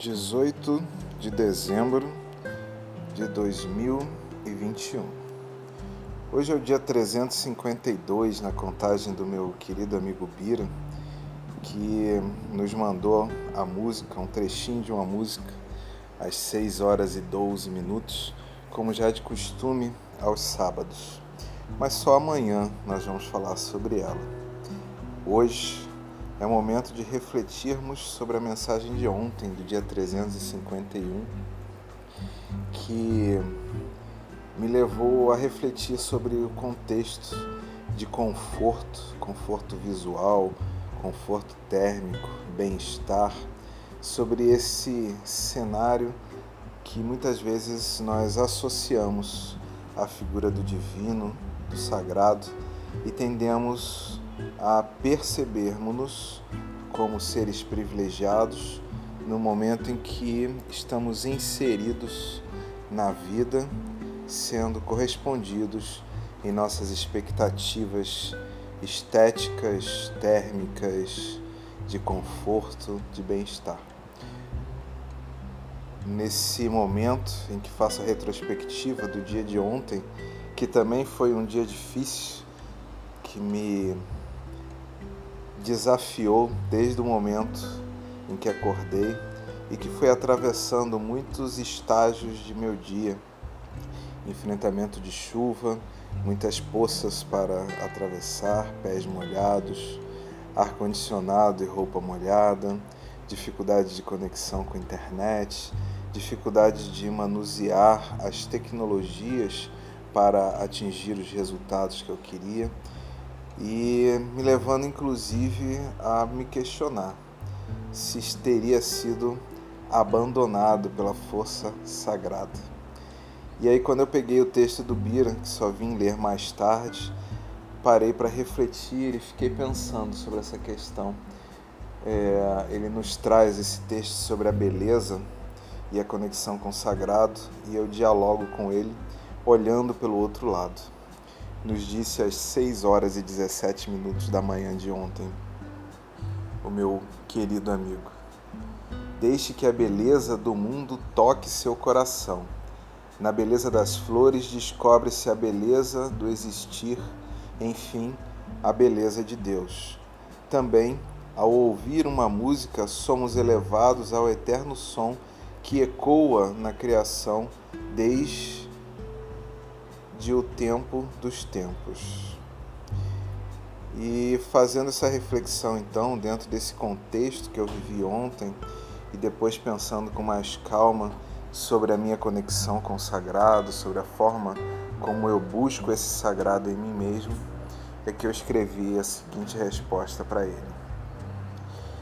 18 de dezembro de 2021. Hoje é o dia 352 na contagem do meu querido amigo Bira, que nos mandou a música, um trechinho de uma música, às 6 horas e 12 minutos, como já é de costume aos sábados. Mas só amanhã nós vamos falar sobre ela. Hoje é momento de refletirmos sobre a mensagem de ontem, do dia 351, que me levou a refletir sobre o contexto de conforto, conforto visual, conforto térmico, bem-estar, sobre esse cenário que muitas vezes nós associamos à figura do divino, do sagrado e tendemos a percebermos-nos como seres privilegiados no momento em que estamos inseridos na vida, sendo correspondidos em nossas expectativas estéticas, térmicas, de conforto, de bem-estar. Nesse momento em que faço a retrospectiva do dia de ontem, que também foi um dia difícil, que me desafiou desde o momento em que acordei e que foi atravessando muitos estágios de meu dia. Enfrentamento de chuva, muitas poças para atravessar, pés molhados, ar-condicionado e roupa molhada, dificuldade de conexão com a internet, dificuldade de manusear as tecnologias para atingir os resultados que eu queria e me levando inclusive a me questionar se teria sido abandonado pela força sagrada. E aí, quando eu peguei o texto do Bira, que só vim ler mais tarde, parei para refletir e fiquei pensando sobre essa questão. É, ele nos traz esse texto sobre a beleza e a conexão com o sagrado, e eu dialogo com ele olhando pelo outro lado nos disse às 6 horas e 17 minutos da manhã de ontem, o meu querido amigo. Deixe que a beleza do mundo toque seu coração. Na beleza das flores descobre-se a beleza do existir, enfim, a beleza de Deus. Também, ao ouvir uma música, somos elevados ao eterno som que ecoa na criação desde de o tempo dos tempos. E fazendo essa reflexão então, dentro desse contexto que eu vivi ontem, e depois pensando com mais calma sobre a minha conexão com o sagrado, sobre a forma como eu busco esse sagrado em mim mesmo, é que eu escrevi a seguinte resposta para ele.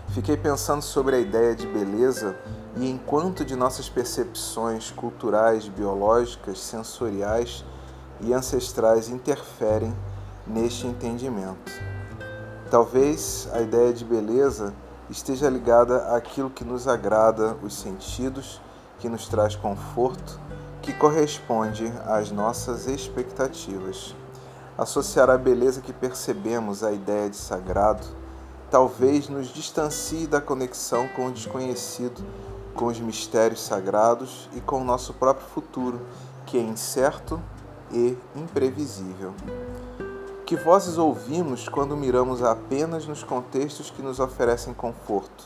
Fiquei pensando sobre a ideia de beleza e enquanto de nossas percepções culturais, biológicas, sensoriais e ancestrais interferem neste entendimento. Talvez a ideia de beleza esteja ligada àquilo que nos agrada os sentidos, que nos traz conforto, que corresponde às nossas expectativas. Associar a beleza que percebemos à ideia de sagrado talvez nos distancie da conexão com o desconhecido, com os mistérios sagrados e com o nosso próprio futuro, que é incerto e imprevisível. Que vozes ouvimos quando miramos apenas nos contextos que nos oferecem conforto?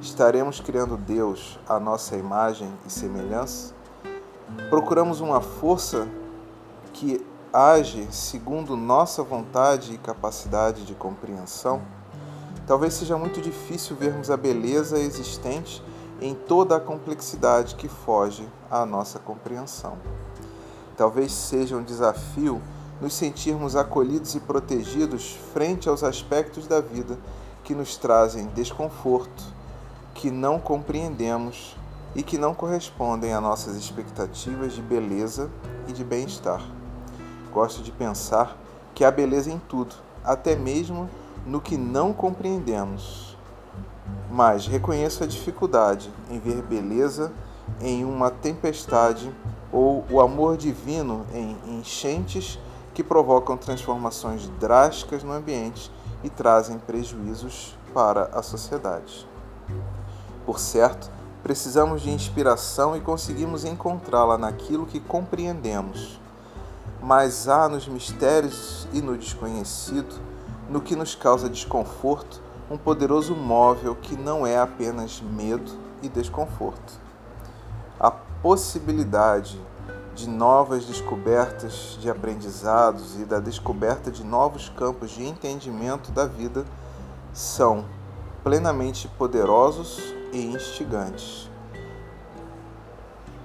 Estaremos criando Deus à nossa imagem e semelhança? Procuramos uma força que age segundo nossa vontade e capacidade de compreensão? Talvez seja muito difícil vermos a beleza existente em toda a complexidade que foge à nossa compreensão. Talvez seja um desafio nos sentirmos acolhidos e protegidos frente aos aspectos da vida que nos trazem desconforto, que não compreendemos e que não correspondem a nossas expectativas de beleza e de bem-estar. Gosto de pensar que há beleza em tudo, até mesmo no que não compreendemos. Mas reconheço a dificuldade em ver beleza em uma tempestade ou o amor divino em enchentes que provocam transformações drásticas no ambiente e trazem prejuízos para a sociedade. Por certo, Precisamos de inspiração e conseguimos encontrá-la naquilo que compreendemos. Mas há nos mistérios e no desconhecido, no que nos causa desconforto, um poderoso móvel que não é apenas medo e desconforto. A possibilidade de novas descobertas de aprendizados e da descoberta de novos campos de entendimento da vida são plenamente poderosos e instigantes.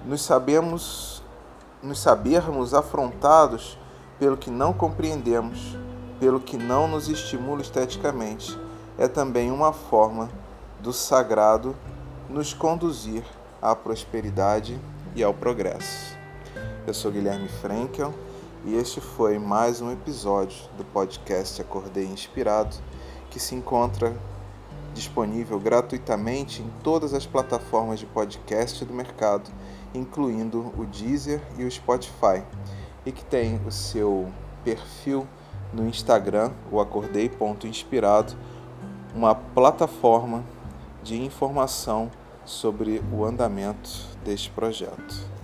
Nos sabemos nos sabermos afrontados pelo que não compreendemos, pelo que não nos estimula esteticamente, é também uma forma do sagrado nos conduzir à prosperidade e ao progresso. Eu sou Guilherme Frankel e este foi mais um episódio do podcast Acordei Inspirado, que se encontra disponível gratuitamente em todas as plataformas de podcast do mercado, incluindo o Deezer e o Spotify, e que tem o seu perfil no Instagram, o acordei.inspirado, uma plataforma de informação sobre o andamento deste projeto.